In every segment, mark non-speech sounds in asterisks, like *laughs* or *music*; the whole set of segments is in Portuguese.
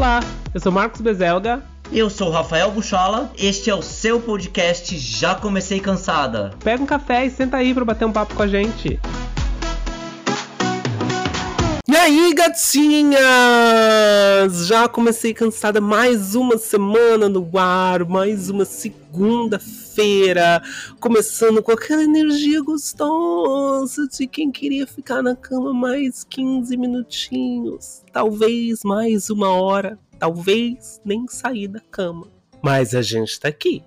Olá, eu sou Marcos Bezelga. Eu sou o Rafael Buchala, este é o seu podcast Já Comecei Cansada. Pega um café e senta aí pra bater um papo com a gente. E aí, gatinhas! Já comecei cansada mais uma semana no ar, mais uma segunda-feira, começando com aquela energia gostosa de quem queria ficar na cama mais 15 minutinhos, talvez mais uma hora, talvez nem sair da cama. Mas a gente tá aqui,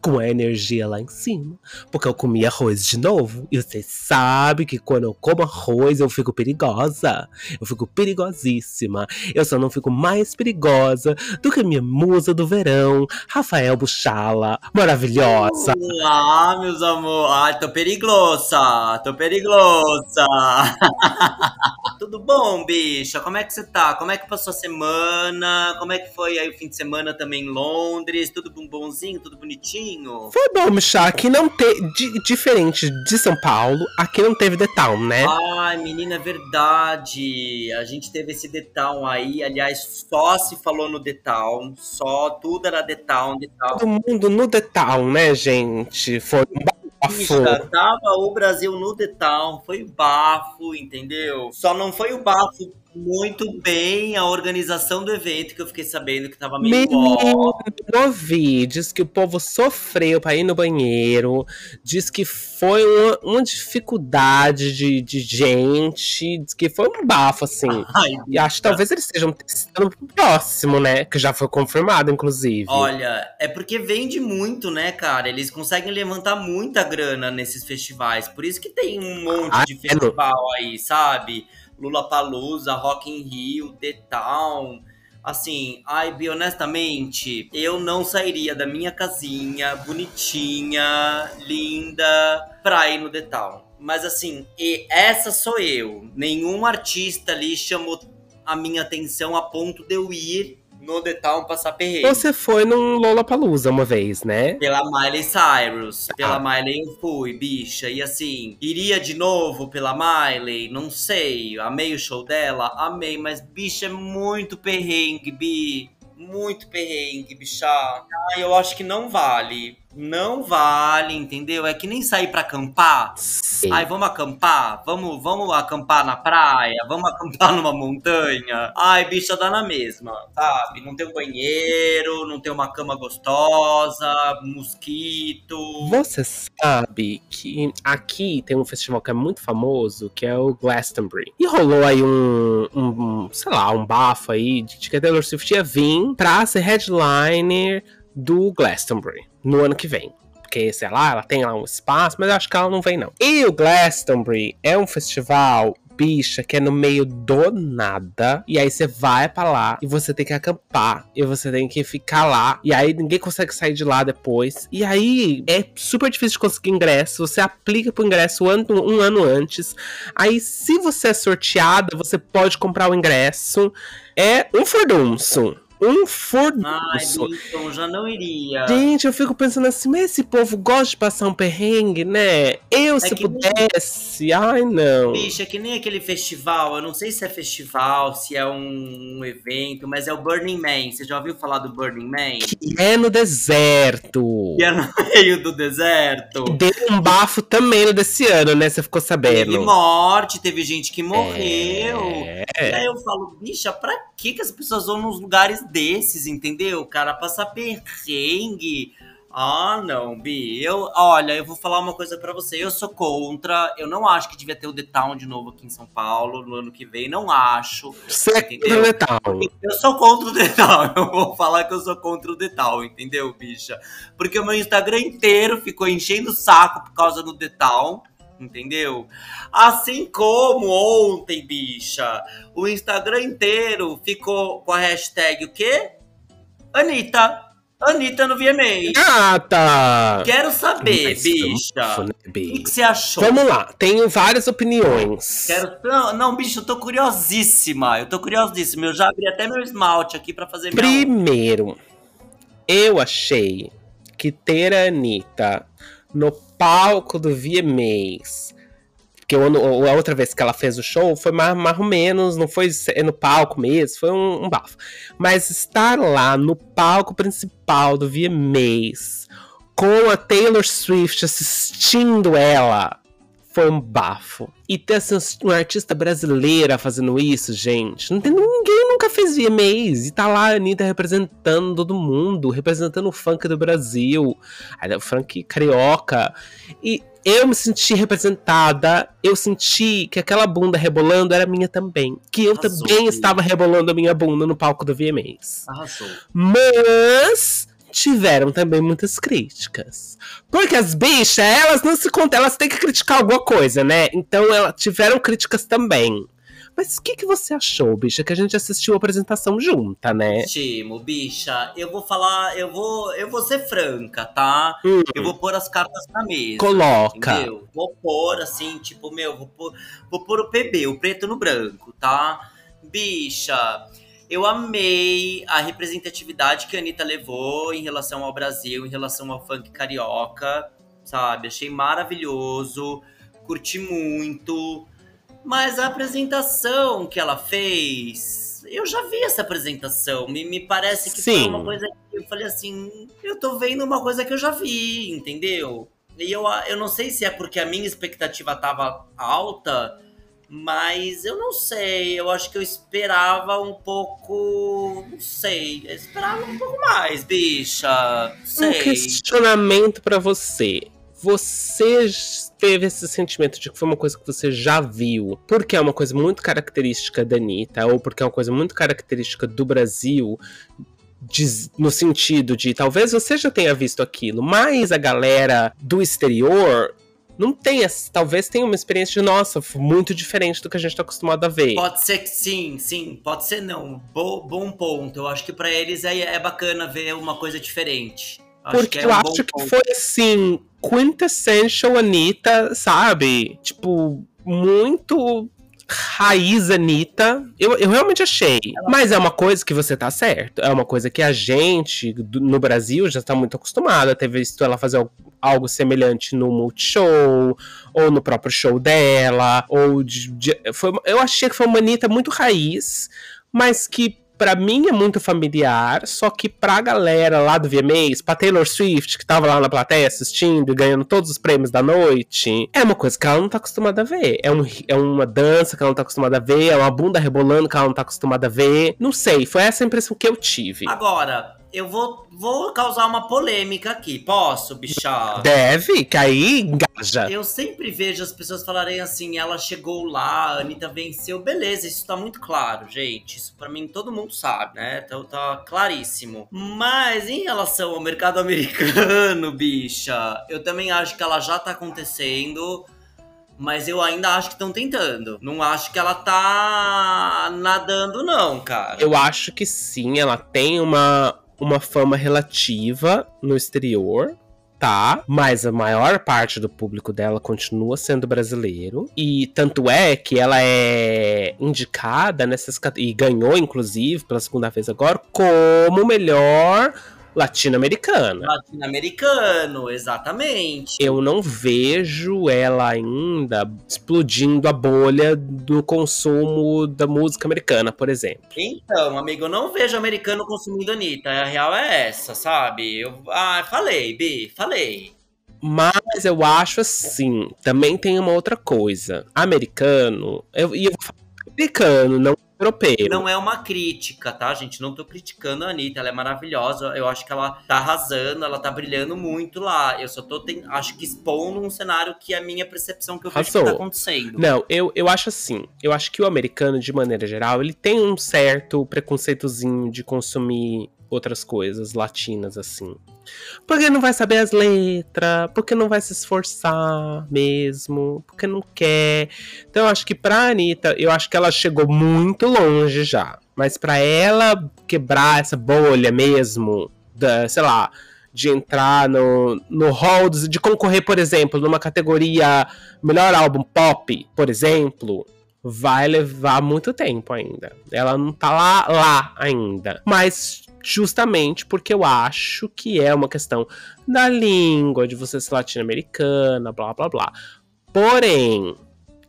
com a energia lá em cima, porque eu comi arroz de novo. E você sabe que quando eu como arroz eu fico perigosa. Eu fico perigosíssima. Eu só não fico mais perigosa do que minha musa do verão, Rafael Buchala, maravilhosa. Olá, meus amores. Ai, tô perigosa, tô perigosa. *laughs* Tudo bom, bicha? Como é que você tá? Como é que passou a semana? Como é que foi aí o fim de semana também em Londres? Tudo bonzinho, tudo bonitinho? Foi bom, Michá. Aqui não teve. Diferente de São Paulo, aqui não teve The Town, né? Ai, menina, é verdade. A gente teve esse The Town aí. Aliás, só se falou no The Town. Só, tudo era The Town, The Town. Todo mundo no The Town, né, gente? Foi um bafo. Tava o Brasil no The Town, foi bafo, entendeu? Só não foi o bafo muito bem a organização do evento, que eu fiquei sabendo que tava meio Menino, vi, diz que o povo sofreu pra ir no banheiro, diz que foi uma, uma dificuldade de, de gente, diz que foi um bafo, assim. *laughs* Ai, E acho que talvez eles estejam testando pro próximo, né? Que já foi confirmado, inclusive. Olha, é porque vende muito, né, cara? Eles conseguem levantar muita grana nesses festivais. Por isso que tem um monte Ah, de é, festival aí, sabe? Lula Palusa, Rock in Rio, The Town. Assim, ai, Bi, honestamente, eu não sairia da minha casinha, bonitinha, linda, pra ir no The Town. Mas assim, e essa sou eu. Nenhum artista ali chamou a minha atenção a ponto de eu ir no The Town passar perrengue. Você foi num Lollapalooza uma vez, né? Pela Miley Cyrus. Pela Ah. Miley eu fui, bicha. E assim, iria de novo pela Miley? Não sei. Amei o show dela? Amei. Mas, bicha, é muito perrengue, Bi. Muito perrengue, bicha. Ah, eu acho que não vale. Não vale, entendeu? É que nem sair pra acampar. Sim. Ai, vamos acampar? Vamos, vamos acampar na praia? Vamos acampar *laughs* numa montanha? Ai, bicha, dá na mesma, sabe? Não tem um banheiro, não tem uma cama gostosa, mosquito. Você sabe que aqui tem um festival que é muito famoso, que é o Glastonbury. E rolou aí um, um sei lá, um bafo aí de que a Taylor Swift ia vir pra ser headliner do Glastonbury no ano que vem. Porque, sei lá, ela tem lá um espaço, mas eu acho que ela não vem, não. E o Glastonbury é um festival bicha que é no meio do nada. E aí você vai pra lá e você tem que acampar. E você tem que ficar lá. E aí ninguém consegue sair de lá depois. E aí é super difícil de conseguir ingresso. Você aplica pro ingresso um ano, um ano antes. Aí, se você é sorteada, você pode comprar o ingresso. É um furdunço. Um Ai, furdunço. Bilton, já não iria. Gente, eu fico pensando assim, mas esse povo gosta de passar um perrengue, né? Eu, se É nem- pudesse, ai não. Bicha, é que nem aquele festival, eu não sei se é festival, se é um evento, mas é o Burning Man. Você já ouviu falar do Burning Man? Que é no deserto. Que é no *laughs* meio do deserto. Deu um bafo também desse ano, né? Você ficou sabendo. Teve morte, teve gente que morreu. É. E aí eu falo, bicha, pra que, que as pessoas vão nos lugares desses, entendeu? Cara, passar perrengue. Ah, não, Bi. Eu, olha, eu vou falar uma coisa pra você. Eu sou contra. Eu não acho que devia ter o The Town de novo aqui em São Paulo no ano que vem. Não acho. Você é contra o Natal. Eu sou contra o The Town. *laughs* Eu vou falar que eu sou contra o The Town, entendeu, bicha? Porque o meu Instagram inteiro ficou enchendo o saco por causa do The Town. Entendeu? Assim como ontem, bicha, o Instagram inteiro ficou com a hashtag o quê? Anitta. Anitta no VMA. Gata! Quero saber, Mas bicha. né, O que, você achou? Vamos lá, tenho várias opiniões. Quero... Não, não, bicho, eu tô curiosíssima. Eu tô curiosíssima. Eu já abri até meu esmalte aqui pra fazer minha Primeiro, eu achei que ter a Anitta no palco do VMAs Porque a outra vez que ela fez o show foi mais, mais ou menos, não foi no palco mesmo, foi um, um bafo. Mas estar lá no palco principal do VMAs, com a Taylor Swift assistindo ela, foi um bafo. E ter assim, uma artista brasileira fazendo isso, gente. Não tem ninguém nunca fez VMAs. E tá lá a Anitta representando todo mundo, representando o funk do Brasil, o funk carioca. E eu me senti representada, eu senti que aquela bunda rebolando era minha também. Que eu Arrasou, também filho. estava rebolando a minha bunda no palco do VMAs. Arrasou. Mas tiveram também muitas críticas. Porque as bichas, elas não se contam, elas têm que criticar alguma coisa, né? Então elas tiveram críticas também. Mas o que, que você achou, bicha? Que a gente assistiu a apresentação junta, né? Timo, bicha, eu vou falar, eu vou, eu vou ser franca, tá? Hum. Eu vou pôr as cartas na mesa. Coloca. Entendeu? Vou pôr assim, tipo, meu, vou pôr, vou pôr o PB, o preto no branco, tá? Bicha, eu amei a representatividade que a Anitta levou em relação ao Brasil, em relação ao funk carioca, sabe? Achei maravilhoso, curti muito. Mas a apresentação que ela fez, eu já vi essa apresentação. Me, me parece que Sim. foi uma coisa que eu falei assim: eu tô vendo uma coisa que eu já vi, entendeu? E eu, eu não sei se é porque a minha expectativa tava alta mas eu não sei, eu acho que eu esperava um pouco. Não sei, eu esperava um pouco mais, bicha. Sei. Um questionamento para você. Você teve esse sentimento de que foi uma coisa que você já viu, porque é uma coisa muito característica da Anitta, ou porque é uma coisa muito característica do Brasil, no sentido de talvez você já tenha visto aquilo, mas a galera do exterior não tem, talvez tenha uma experiência de, nossa, muito diferente do que a gente tá acostumado a ver. Pode ser que sim, sim, pode ser não. Bo bom ponto. Eu acho que para eles é, é bacana ver uma coisa diferente. Acho Porque é um eu acho que foi assim, quintessential Anitta, sabe? Tipo, muito raiz Anitta. Eu, eu realmente achei. Mas é uma coisa que você tá certo. É uma coisa que a gente, do, no Brasil, já tá muito acostumado a ter visto ela fazer algo semelhante no Multishow, ou no próprio show dela, ou de, de, foi, eu achei que foi uma Anitta muito raiz, mas que para mim é muito familiar, só que pra galera lá do VMAs, pra Taylor Swift, que tava lá na plateia assistindo e ganhando todos os prêmios da noite, é uma coisa que ela não tá acostumada a ver. É, um, é uma dança que ela não tá acostumada a ver, é uma bunda rebolando que ela não tá acostumada a ver. Não sei, foi essa a impressão que eu tive. Agora, eu vou, vou causar uma polêmica aqui. Posso, bicha? Deve, que aí engaja. Eu sempre vejo as pessoas falarem assim: ela chegou lá, a Anitta venceu. Beleza, isso tá muito claro, gente. Isso para mim todo mundo sabe, né? Então tá claríssimo. Mas em relação ao mercado *laughs* americano, bicha, eu também acho que ela já tá acontecendo mas eu ainda acho que estão tentando. Não acho que ela tá nadando, não, cara. Eu acho que sim, ela tem uma, uma fama relativa no exterior, tá? Mas a maior parte do público dela continua sendo brasileiro. E tanto é que ela é indicada nessas e ganhou, inclusive, pela segunda vez agora, como melhor latino-americana. Latino-americano, exatamente. Eu não vejo ela ainda explodindo a bolha do consumo da música americana, por exemplo. Então, amigo, eu não vejo americano consumindo Anitta. A real é essa, sabe? Eu ah, falei, Bi, falei. Mas eu acho assim, também tem uma outra coisa. Americano, eu, e eu vou falar americano, não europeu. Não é uma crítica, tá, gente? Não tô criticando a Anitta, ela é maravilhosa. Eu acho que ela tá arrasando, ela tá brilhando muito lá. Eu só tô, tem, acho que expondo um cenário que é a minha percepção que eu vejo que tá acontecendo. Não, eu, eu acho assim. Eu acho que o americano, de maneira geral, ele tem um certo preconceitozinho de consumir outras coisas latinas, assim. Porque não vai saber as letras, porque não vai se esforçar mesmo, porque não quer. Então eu acho que pra Anitta, eu acho que ela chegou muito longe já. Mas para ela quebrar essa bolha mesmo, da, sei lá, de entrar no, no hall, de concorrer, por exemplo, numa categoria melhor álbum pop, por exemplo, vai levar muito tempo ainda. Ela não tá lá, lá ainda. Mas justamente porque eu acho que é uma questão da língua, de você ser latino-americana, blá blá blá. Porém,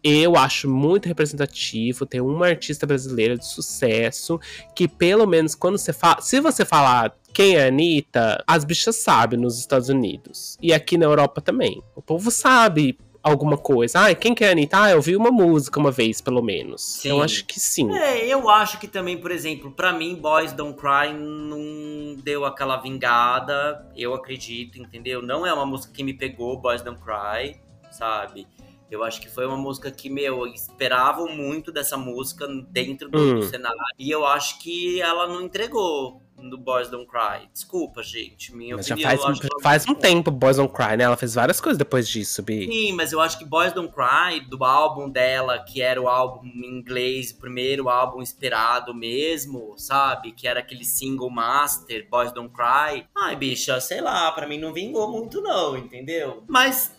eu acho muito representativo ter uma artista brasileira de sucesso que, pelo menos, quando você fala. Se você falar quem é a Anitta, as bichas sabem nos Estados Unidos. E aqui na Europa também. O povo sabe alguma coisa. Ah, quem que é a Anitta? Ah, eu vi uma música uma vez, pelo menos. Sim. Eu acho que sim. É, eu acho que também, por exemplo, para mim, Boys Don't Cry não deu aquela vingada. Eu acredito, entendeu? Não é uma música que me pegou, Boys Don't Cry, sabe? Eu acho que foi uma música que, meu, esperavam muito dessa música dentro do, hum. do cenário. E eu acho que ela não entregou no Boys Don't Cry. Desculpa, gente. Minha mas opinião. Já faz, faz um tempo Boys Don't Cry, né? Ela fez várias coisas depois disso, Bi. Sim, mas eu acho que Boys Don't Cry, do álbum dela, que era o álbum em inglês, o primeiro álbum esperado mesmo, sabe? Que era aquele single master, Boys Don't Cry. Ai, bicha, sei lá, pra mim não vingou muito, não, entendeu? Mas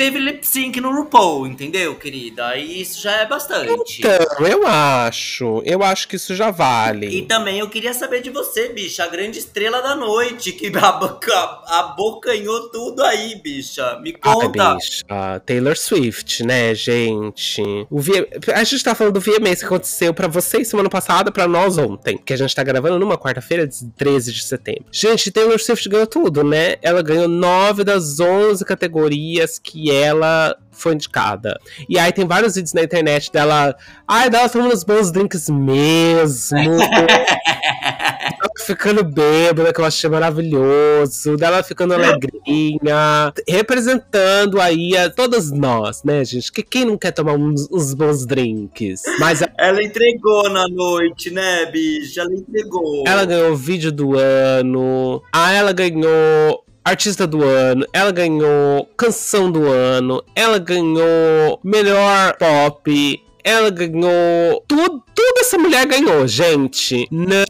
teve lip sync no RuPaul, entendeu, querida? E isso já é bastante. Então, eu acho. Eu acho que isso já vale. E também eu queria saber de você, bicha, a grande estrela da noite, que abocanhou tudo aí, bicha. Me conta. Ai, bicha. Taylor Swift, né, gente? O v... A gente tá falando do VMA que aconteceu pra vocês semana passada, pra nós ontem. Que a gente tá gravando numa quarta-feira, 13 de setembro. Gente, Taylor Swift ganhou tudo, né? Ela ganhou nove das onze categorias que ela foi indicada. E aí tem vários vídeos na internet dela. Ai, dela tomando os bons drinks mesmo. *laughs* ficando bêbada, que eu achei maravilhoso. Dela ficando alegrinha. Representando aí a todas nós, né, gente? Que quem não quer tomar uns, uns bons drinks? Mas ela entregou na noite, né, bicha? Ela entregou. Ela ganhou o vídeo do ano. Ah, ela ganhou artista do ano, ela ganhou canção do ano, ela ganhou melhor pop, ela ganhou tudo, tudo essa mulher ganhou, gente. Não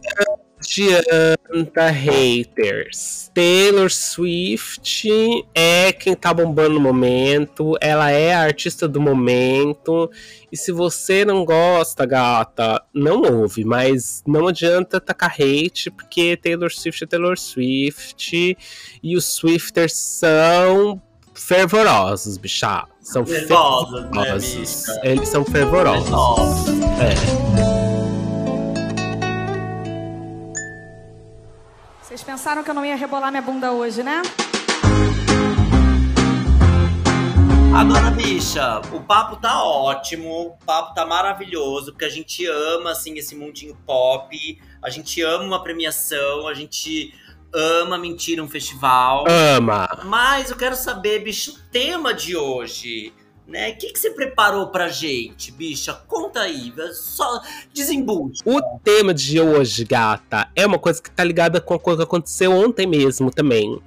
adianta haters. Taylor Swift é quem tá bombando no momento, ela é a artista do momento. E se você não gosta, gata, não ouve, mas não adianta tacar hate, porque Taylor Swift é Taylor Swift e os Swifters são fervorosos, bichá. São fervorosos. Né, Eles são fervorosos. É. Vocês pensaram que eu não ia rebolar minha bunda hoje, né? Agora, bicha, o papo tá ótimo, o papo tá maravilhoso, porque a gente ama, assim, esse mundinho pop, a gente ama uma premiação, a gente ama mentir um festival. Ama! Mas eu quero saber, bicho, o tema de hoje né? O que, que você preparou pra gente, bicha? Conta aí, só desembucha. O tema de hoje, gata, é uma coisa que tá ligada com a coisa que aconteceu ontem mesmo também.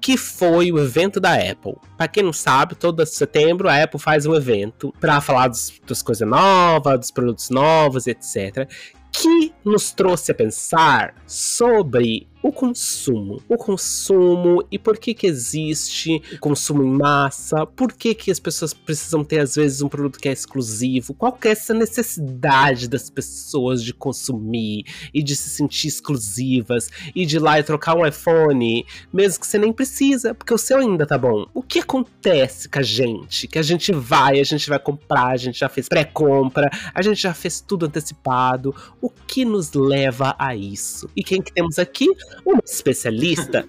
Que foi o evento da Apple. Pra quem não sabe, todo setembro a Apple faz um evento para falar dos, das coisas novas, dos produtos novos, etc. Que nos trouxe a pensar sobre o consumo. O consumo e por que que existe consumo em massa, por que que as pessoas precisam ter às vezes um produto que é exclusivo, qual que é essa necessidade das pessoas de consumir e de se sentir exclusivas e de ir lá e trocar um iPhone, mesmo que você nem precisa, porque o seu ainda tá bom. O que acontece com a gente? Que a gente vai, a gente vai comprar, a gente já fez pré-compra, a gente já fez tudo antecipado. O que nos leva a isso? E quem que temos aqui? Uma especialista,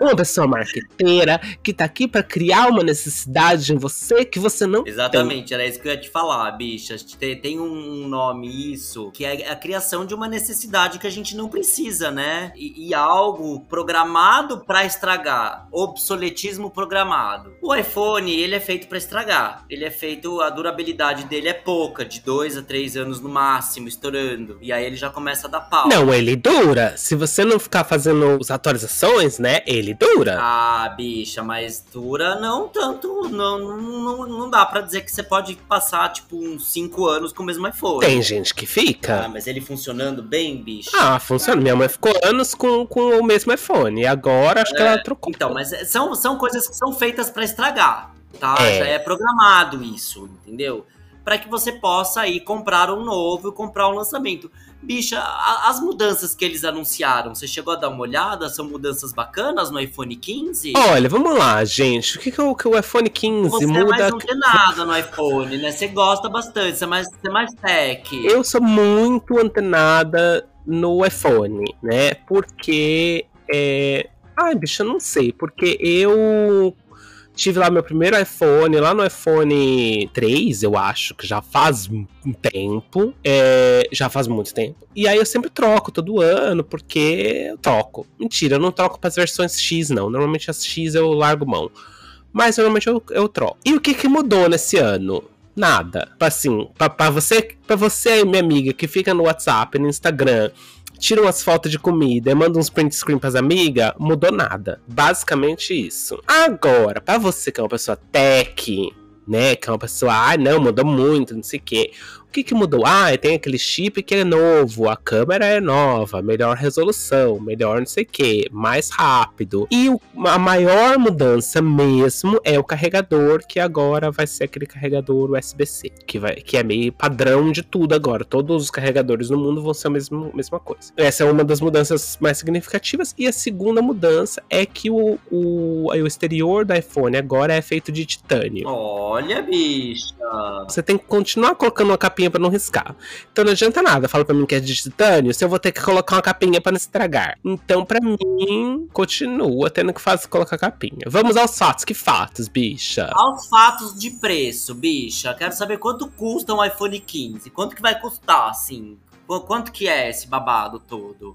uma pessoa marqueteira que tá aqui para criar uma necessidade em você que você não Exatamente, tem. era isso que eu ia te falar, bicha. Tem um nome isso, que é a criação de uma necessidade que a gente não precisa, né? E, e algo programado para estragar, obsoletismo programado. O iPhone, ele é feito para estragar. Ele é feito, a durabilidade dele é pouca, de dois a três anos no máximo, estourando. E aí ele já começa a dar pau. Não, ele dura. Se você não ficar fazendo as atualizações, né? Ele dura. Ah, bicha, mas dura não tanto. Não, não, não dá para dizer que você pode passar, tipo, uns 5 anos com o mesmo iPhone. Tem gente que fica. Ah, mas ele funcionando bem, bicho. Ah, funciona. Minha mãe ficou anos com, com o mesmo iPhone. E agora acho é, que ela trocou. Então, mas é, são, são coisas que são feitas para estragar, tá? É. Já é programado isso, entendeu? para que você possa aí comprar um novo, comprar um lançamento. Bicha, a, as mudanças que eles anunciaram, você chegou a dar uma olhada? São mudanças bacanas no iPhone 15? Olha, vamos lá, gente. O que, que, o, que o iPhone 15 você muda? Você não tem nada no iPhone, né? Você gosta bastante, você é mais, você é mais tech. Eu sou muito antenada no iPhone, né? Porque. É... Ai, bicho, eu não sei. Porque eu tive lá meu primeiro iPhone, lá no iPhone 3, eu acho, que já faz um tempo. É, já faz muito tempo. E aí eu sempre troco todo ano, porque eu troco. Mentira, eu não troco para as versões X, não. Normalmente as X eu largo mão. Mas normalmente eu, eu troco. E o que, que mudou nesse ano? Nada. Assim, para você, para você, minha amiga, que fica no WhatsApp, no Instagram, tira umas fotos de comida e manda uns print screen pras amigas, mudou nada. Basicamente isso. Agora, para você que é uma pessoa tech, né, que é uma pessoa, ah, não, mudou muito, não sei o quê que, que mudou? Ah, tem aquele chip que é novo, a câmera é nova, melhor resolução, melhor não sei o que, mais rápido. E o, a maior mudança mesmo é o carregador, que agora vai ser aquele carregador USB-C, que, vai, que é meio padrão de tudo agora. Todos os carregadores no mundo vão ser a mesma, mesma coisa. Essa é uma das mudanças mais significativas. E a segunda mudança é que o, o, o exterior do iPhone agora é feito de titânio. Olha, bicha! Você tem que continuar colocando uma capinha para não riscar. Então não adianta nada. Fala para mim que é de titânio, se eu vou ter que colocar uma capinha para não estragar. Então, para mim, continua tendo que fazer, colocar capinha. Vamos aos fatos. Que fatos, bicha? Aos fatos de preço, bicha. Quero saber quanto custa um iPhone 15. Quanto que vai custar, assim? Quanto que é esse babado todo?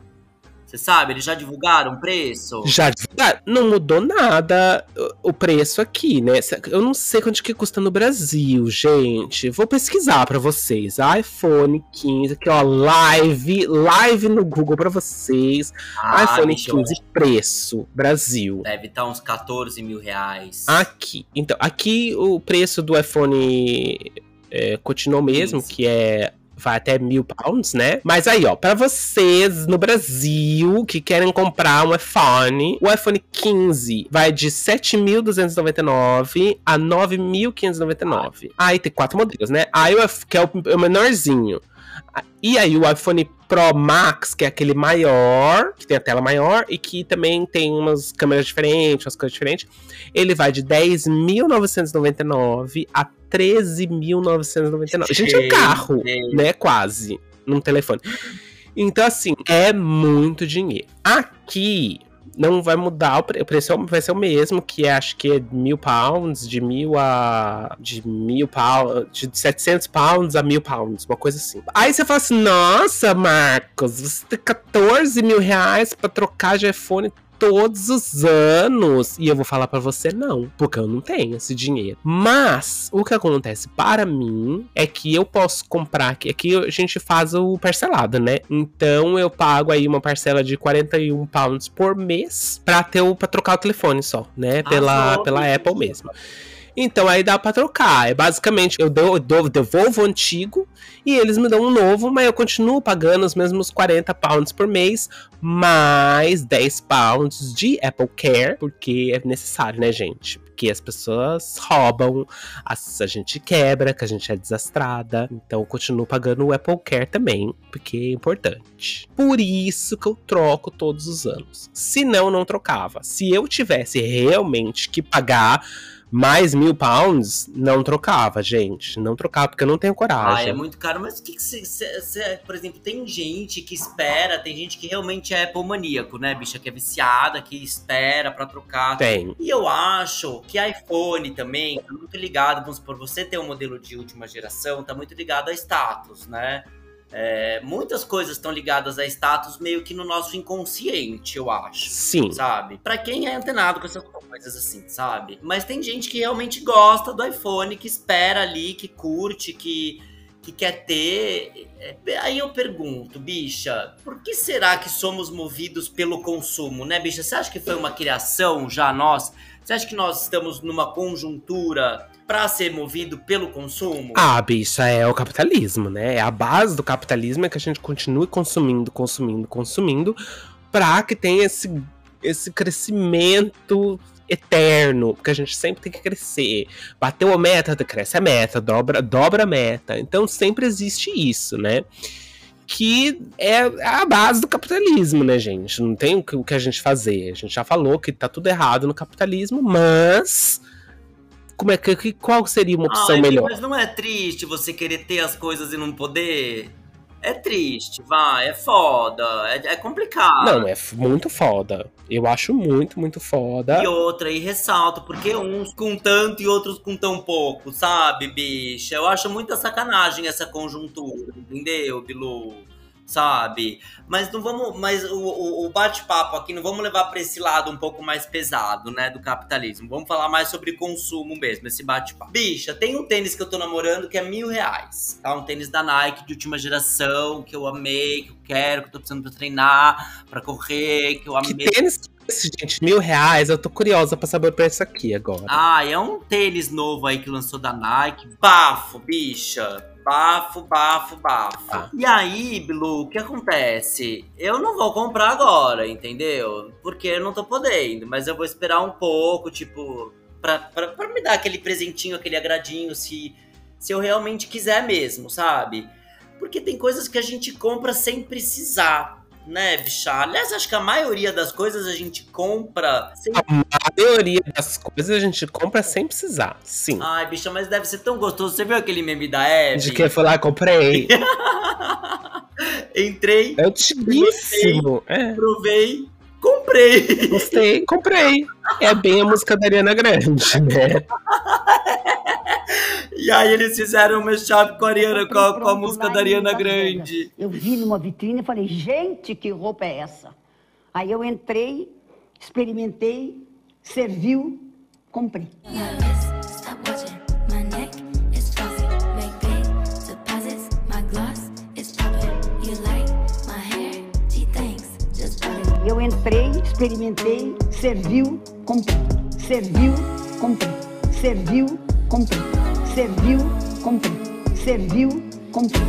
Você sabe, eles já divulgaram o preço? Já divulgaram. Não mudou nada o preço aqui, né? Eu não sei quanto que custa no Brasil, gente. Vou pesquisar para vocês. iPhone 15, aqui ó, live, live no Google para vocês. Ah, iPhone 15, preço, Brasil. Deve estar tá uns 14 mil reais. Aqui. Então, aqui o preço do iPhone é, continuou mesmo, 15. que é vai até mil pounds, né? Mas aí, ó, para vocês no Brasil que querem comprar um iPhone, o iPhone 15 vai de 7.299 a 9.599. Aí tem quatro modelos, né? Aí que é o menorzinho. E aí o iPhone Pro Max, que é aquele maior, que tem a tela maior e que também tem umas câmeras diferentes, umas coisas diferentes, ele vai de 10.999 a 13.999. Gente, é um carro, né? Quase. Num telefone. Então, assim, é muito dinheiro. Aqui, não vai mudar, o preço vai ser o mesmo, que é, acho que é mil pounds, de mil a. de mil pounds, de 700 pounds a mil pounds, uma coisa assim. Aí você fala assim: nossa, Marcos, você tem 14 mil reais pra trocar de iPhone todos os anos. E eu vou falar para você não, porque eu não tenho esse dinheiro. Mas o que acontece para mim é que eu posso comprar aqui, aqui a gente faz o parcelado, né? Então eu pago aí uma parcela de 41 pounds por mês para ter o para trocar o telefone só, né? Pela ah, pela Apple mesmo. Então aí dá para trocar. É basicamente eu, devolvo o antigo e eles me dão um novo, mas eu continuo pagando os mesmos 40 pounds por mês, mais 10 pounds de Apple Care, porque é necessário, né, gente? Porque as pessoas roubam, a, a gente quebra, que a gente é desastrada. Então eu continuo pagando o Apple Care também, porque é importante. Por isso que eu troco todos os anos. Se não, não trocava. Se eu tivesse realmente que pagar mais mil pounds, não trocava, gente. Não trocava, porque eu não tenho coragem. Ah, é muito caro. Mas o que você. Por exemplo, tem gente que espera, tem gente que realmente é Apple maníaco, né, bicha? Que é viciada, que espera para trocar. Tem. E eu acho que iPhone também tá muito ligado, vamos supor, você ter um modelo de última geração, tá muito ligado a status, né? É, muitas coisas estão ligadas a status meio que no nosso inconsciente, eu acho. Sim. Sabe? Para quem é antenado com essas coisas assim, sabe? Mas tem gente que realmente gosta do iPhone, que espera ali, que curte, que, que quer ter. É, aí eu pergunto, bicha, por que será que somos movidos pelo consumo, né, bicha? Você acha que foi uma criação já nós? Você acha que nós estamos numa conjuntura para ser movido pelo consumo? Ah, bicha, é o capitalismo, né? É a base do capitalismo é que a gente continue consumindo, consumindo, consumindo, pra que tenha esse esse crescimento eterno, porque a gente sempre tem que crescer. Bateu a meta, cresce a meta, dobra, dobra a meta. Então sempre existe isso, né? Que é a base do capitalismo, né, gente? Não tem o que a gente fazer. A gente já falou que tá tudo errado no capitalismo, mas como é que qual seria uma opção Ai, melhor? Mas não é triste você querer ter as coisas e não poder? É triste, vai, é foda, é, é complicado. Não, é muito foda. Eu acho muito, muito foda. E outra, e ressalto, porque uns com tanto e outros com tão pouco, sabe, bicha? Eu acho muita sacanagem essa conjuntura, entendeu, Bilu? Sabe? Mas não vamos. Mas o, o bate-papo aqui não vamos levar para esse lado um pouco mais pesado, né? Do capitalismo. Vamos falar mais sobre consumo mesmo, esse bate-papo. Bicha, tem um tênis que eu tô namorando que é mil reais. Tá? Um tênis da Nike de última geração, que eu amei, que eu quero, que eu tô precisando pra treinar, pra correr, que eu amei. Que tênis esse, gente? Mil reais? Eu tô curiosa pra saber o preço aqui agora. Ah, é um tênis novo aí que lançou da Nike. Bafo, bicha Bafo, bafo, bafo. Ah. E aí, Blue, o que acontece? Eu não vou comprar agora, entendeu? Porque eu não tô podendo, mas eu vou esperar um pouco, tipo, pra, pra, pra me dar aquele presentinho, aquele agradinho, se, se eu realmente quiser mesmo, sabe? Porque tem coisas que a gente compra sem precisar né, bicha? Aliás, acho que a maioria das coisas a gente compra sem... A maioria das coisas a gente compra sem precisar, sim. Ai, bicha, mas deve ser tão gostoso. Você viu aquele meme da Eve? De que foi lá, comprei. *laughs* Entrei. É utilíssimo. É. Provei. Comprei. Gostei, comprei. É bem a música da Ariana Grande, né? *laughs* E aí eles fizeram uma chave com a, Ariana, com a, com a música da Ariana Grande. Eu vi numa vitrine e falei, gente, que roupa é essa? Aí eu entrei, experimentei, serviu, comprei. Eu entrei, experimentei, serviu, comprei. Serviu, comprei. Serviu, comprei. Serviu, comprei. Serviu, comprei.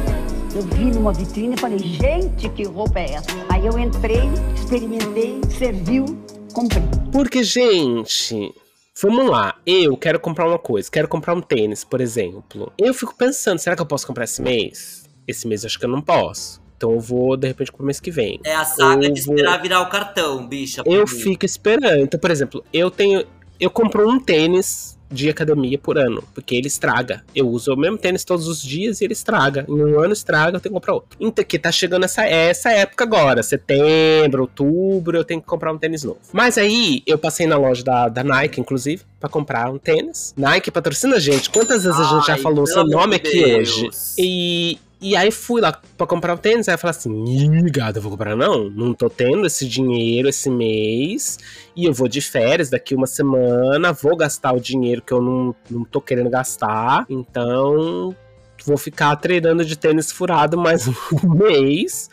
Eu vi numa vitrine e falei, gente, que roupa é essa? Aí eu entrei, experimentei, serviu, comprei. Porque, gente, Vamos lá, eu quero comprar uma coisa, quero comprar um tênis, por exemplo. Eu fico pensando, será que eu posso comprar esse mês? Esse mês eu acho que eu não posso. Então eu vou, de repente, pro mês que vem. É a saga eu de vou... esperar virar o cartão, bicha. Eu mim. fico esperando. Então, por exemplo, eu tenho. Eu compro um tênis de academia por ano, porque ele estraga. Eu uso o mesmo tênis todos os dias e ele estraga. Em um ano estraga, eu tenho que comprar outro. Então, que tá chegando essa, essa época agora, setembro, outubro, eu tenho que comprar um tênis novo. Mas aí, eu passei na loja da, da Nike, inclusive, para comprar um tênis. Nike patrocina a gente. Quantas vezes Ai, a gente já falou seu nome aqui Deus. hoje? E e aí fui lá pra comprar um tênis, aí eu falei assim, gado, eu vou comprar não, não tô tendo esse dinheiro esse mês, e eu vou de férias daqui uma semana, vou gastar o dinheiro que eu não, não tô querendo gastar, então vou ficar treinando de tênis furado mais *laughs* um mês,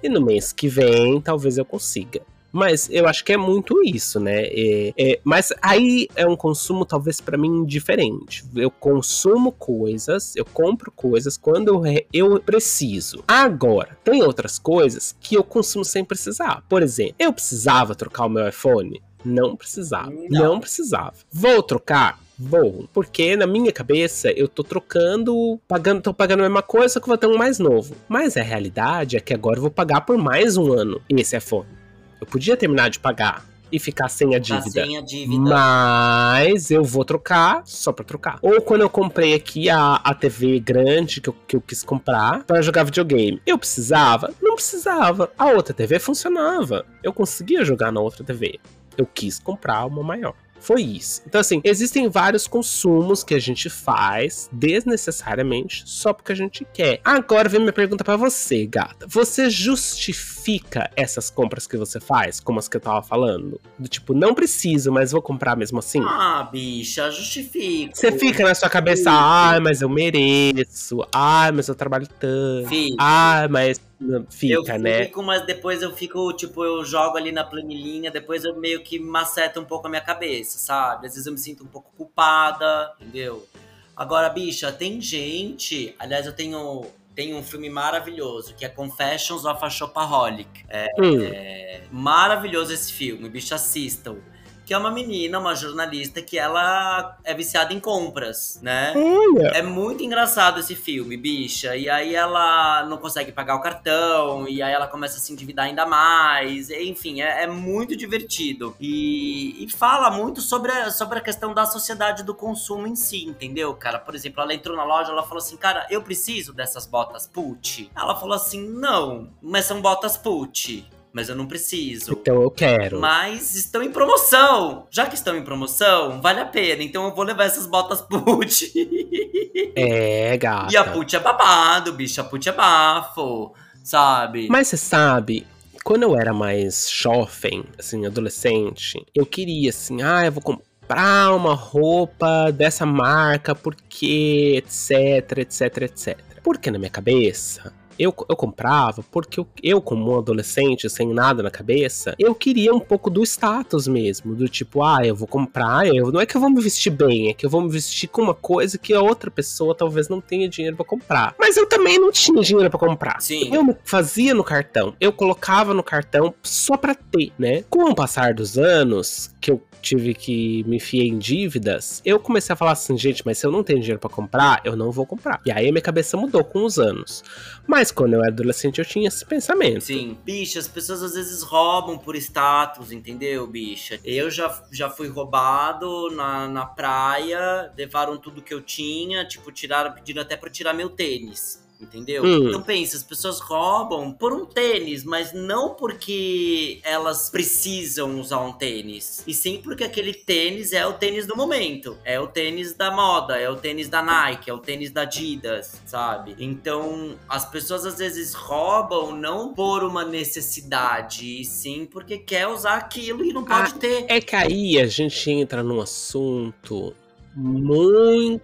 e no mês que vem talvez eu consiga. Mas eu acho que é muito isso, né? É, é, mas aí é um consumo, talvez, para mim, diferente. Eu consumo coisas, eu compro coisas quando eu, eu preciso. Agora, tem outras coisas que eu consumo sem precisar. Por exemplo, eu precisava trocar o meu iPhone? Não precisava. Não, não precisava. Vou trocar? Vou. Porque na minha cabeça eu tô trocando, pagando, tô pagando a mesma coisa, só que vou ter um mais novo. Mas a realidade é que agora eu vou pagar por mais um ano esse iPhone. Eu podia terminar de pagar e ficar sem a dívida. Sem a dívida. Mas eu vou trocar só pra trocar. Ou quando eu comprei aqui a, a TV grande que eu, que eu quis comprar para jogar videogame. Eu precisava? Não precisava. A outra TV funcionava. Eu conseguia jogar na outra TV. Eu quis comprar uma maior. Foi isso. Então, assim, existem vários consumos que a gente faz desnecessariamente só porque a gente quer. Agora vem minha pergunta para você, gata. Você justifica essas compras que você faz, como as que eu tava falando? Do tipo, não preciso, mas vou comprar mesmo assim? Ah, bicha, justifico. Você fica na sua cabeça, ai, mas eu mereço. Ai, mas eu trabalho tanto. Fico. Ai, mas fica, eu fico, né? mas depois eu fico, tipo, eu jogo ali na planilhinha, depois eu meio que maceta um pouco a minha cabeça, sabe? Às vezes eu me sinto um pouco culpada, entendeu? Agora, bicha, tem gente. Aliás, eu tenho tem um filme maravilhoso que é Confessions of a Shopaholic. É, Hum. é maravilhoso esse filme, bicho, assistam. Que é uma menina, uma jornalista, que ela é viciada em compras, né? Olha. É muito engraçado esse filme, bicha. E aí ela não consegue pagar o cartão, e aí ela começa a se endividar ainda mais. Enfim, é, é muito divertido. E, e fala muito sobre a, sobre a questão da sociedade do consumo em si, entendeu, cara? Por exemplo, ela entrou na loja, ela falou assim, cara, eu preciso dessas botas put. Ela falou assim, não, mas são botas put. Mas eu não preciso. Então eu quero. Mas estão em promoção. Já que estão em promoção, vale a pena. Então eu vou levar essas botas put. É, gata. E a put é babado, bicho. A put é bafo, sabe? Mas você sabe, quando eu era mais jovem, assim, adolescente, eu queria assim, ah, eu vou comprar uma roupa dessa marca porque etc, etc, etc. Porque na minha cabeça, eu, eu comprava porque eu, eu, como um adolescente sem nada na cabeça, eu queria um pouco do status mesmo. Do tipo, ah, eu vou comprar, eu, não é que eu vou me vestir bem, é que eu vou me vestir com uma coisa que a outra pessoa talvez não tenha dinheiro pra comprar. Mas eu também não tinha dinheiro pra comprar. Sim. Eu fazia no cartão, eu colocava no cartão só pra ter, né? Com o passar dos anos, que eu tive que me enfiar em dívidas, eu comecei a falar assim, gente, mas se eu não tenho dinheiro pra comprar, eu não vou comprar. E aí minha cabeça mudou com os anos. Mas quando eu era adolescente, eu tinha esse pensamento. Sim, bicha, as pessoas às vezes roubam por status, entendeu, bicha? Eu já, já fui roubado na, na praia, levaram tudo que eu tinha, tipo, tiraram, pediram até pra tirar meu tênis. Entendeu? Hum. Então pensa, as pessoas roubam por um tênis, mas não porque elas precisam usar um tênis. E sim porque aquele tênis é o tênis do momento. É o tênis da moda, é o tênis da Nike, é o tênis da Adidas, sabe? Então as pessoas às vezes roubam não por uma necessidade, e sim porque quer usar aquilo e não pode Ah, ter. É que aí a gente entra num assunto muito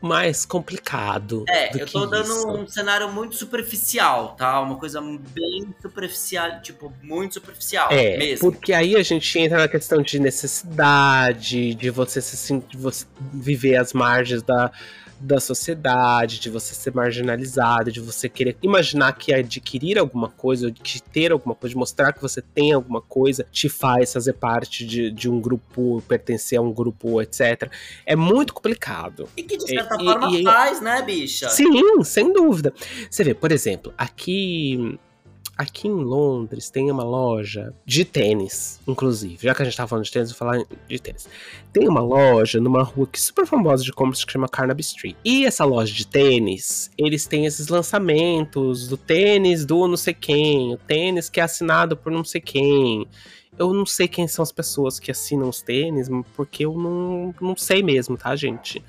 mais complicado. É, eu tô dando isso. um cenário muito superficial, tá? Uma coisa bem superficial, tipo, muito superficial É, mesmo. porque aí a gente entra na questão de necessidade, de você se sentir, você viver às margens da, da sociedade, de você ser marginalizado, de você querer imaginar que adquirir alguma coisa, de ter alguma coisa, de mostrar que você tem alguma coisa, te faz fazer parte de, de um grupo, pertencer a um grupo, etc. É muito complicado. E que de certa e- forma e- faz, né, bicha? Sim, sem dúvida. Você vê, por exemplo, aqui aqui em Londres tem uma loja de tênis, inclusive. Já que a gente tá falando de tênis, vou falar de tênis. Tem uma loja numa rua que é super famosa de compras que chama Carnaby Street. E essa loja de tênis, eles têm esses lançamentos do tênis do não sei quem, o tênis que é assinado por não sei quem. Eu não sei quem são as pessoas que assinam os tênis, porque eu não, não sei mesmo, tá, gente?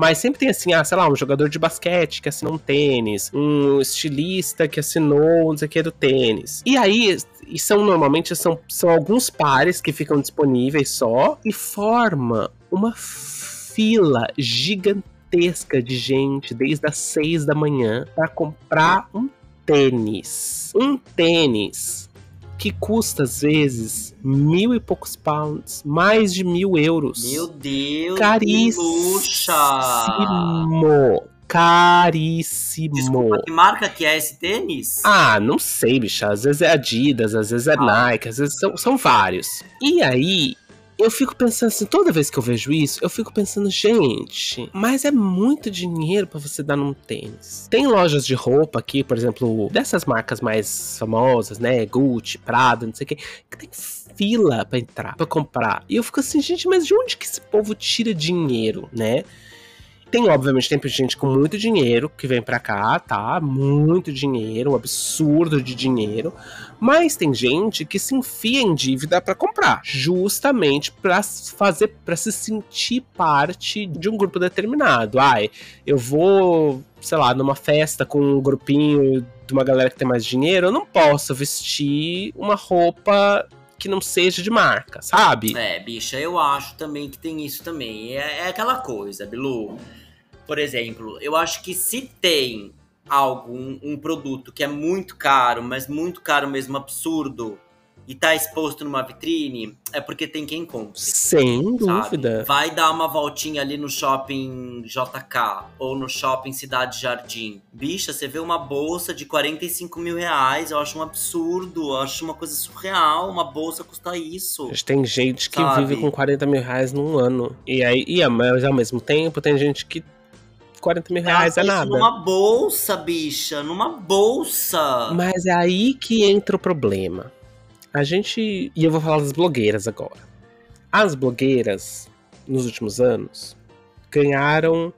Mas sempre tem assim, ah, sei lá, um jogador de basquete que assinou um tênis, um estilista que assinou não sei o que do tênis. E aí, e são normalmente são, são alguns pares que ficam disponíveis só e forma uma fila gigantesca de gente desde as seis da manhã para comprar um tênis. Um tênis que custa às vezes mil e poucos pounds, mais de mil euros. Meu Deus, Caríssimo. Caríssimo. Desculpa, que marca que é esse tênis? Ah, não sei, bicha. Às vezes é Adidas, às vezes é Ah. Nike, às vezes são, são vários. E aí, eu fico pensando assim, toda vez que eu vejo isso, eu fico pensando, gente, mas é muito dinheiro pra você dar num tênis. Tem lojas de roupa aqui, por exemplo, dessas marcas mais famosas, né? Gucci, Prada, não sei o quê, que tem fila pra entrar, pra comprar. E eu fico assim, gente, mas de onde que esse povo tira dinheiro, né? Tem, obviamente, tem gente com muito dinheiro que vem pra cá, tá? Muito dinheiro, um absurdo de dinheiro. Mas tem gente que se enfia em dívida pra comprar, justamente pra fazer, para se sentir parte de um grupo determinado. Ai, eu vou, sei lá, numa festa com um grupinho de uma galera que tem mais dinheiro, eu não posso vestir uma roupa que não seja de marca, sabe? É, bicha, eu acho também que tem isso também. É, é aquela coisa, Bilu. Por exemplo, eu acho que se tem algo, um, um produto que é muito caro, mas muito caro mesmo, absurdo, e tá exposto numa vitrine, é porque tem quem compre. Sem sabe? dúvida. Vai dar uma voltinha ali no shopping JK ou no shopping Cidade Jardim. Bicha, você vê uma bolsa de 45 mil reais, eu acho um absurdo, eu acho uma coisa surreal, uma bolsa custa isso. Tem gente que Sabe? vive com 40 mil reais num ano. E aí, e, mas ao mesmo tempo, tem gente que 40 mil reais é nada. Numa bolsa, bicha, numa bolsa. Mas é aí que entra o problema. A gente. E eu vou falar das blogueiras agora. As blogueiras, nos últimos anos, ganharam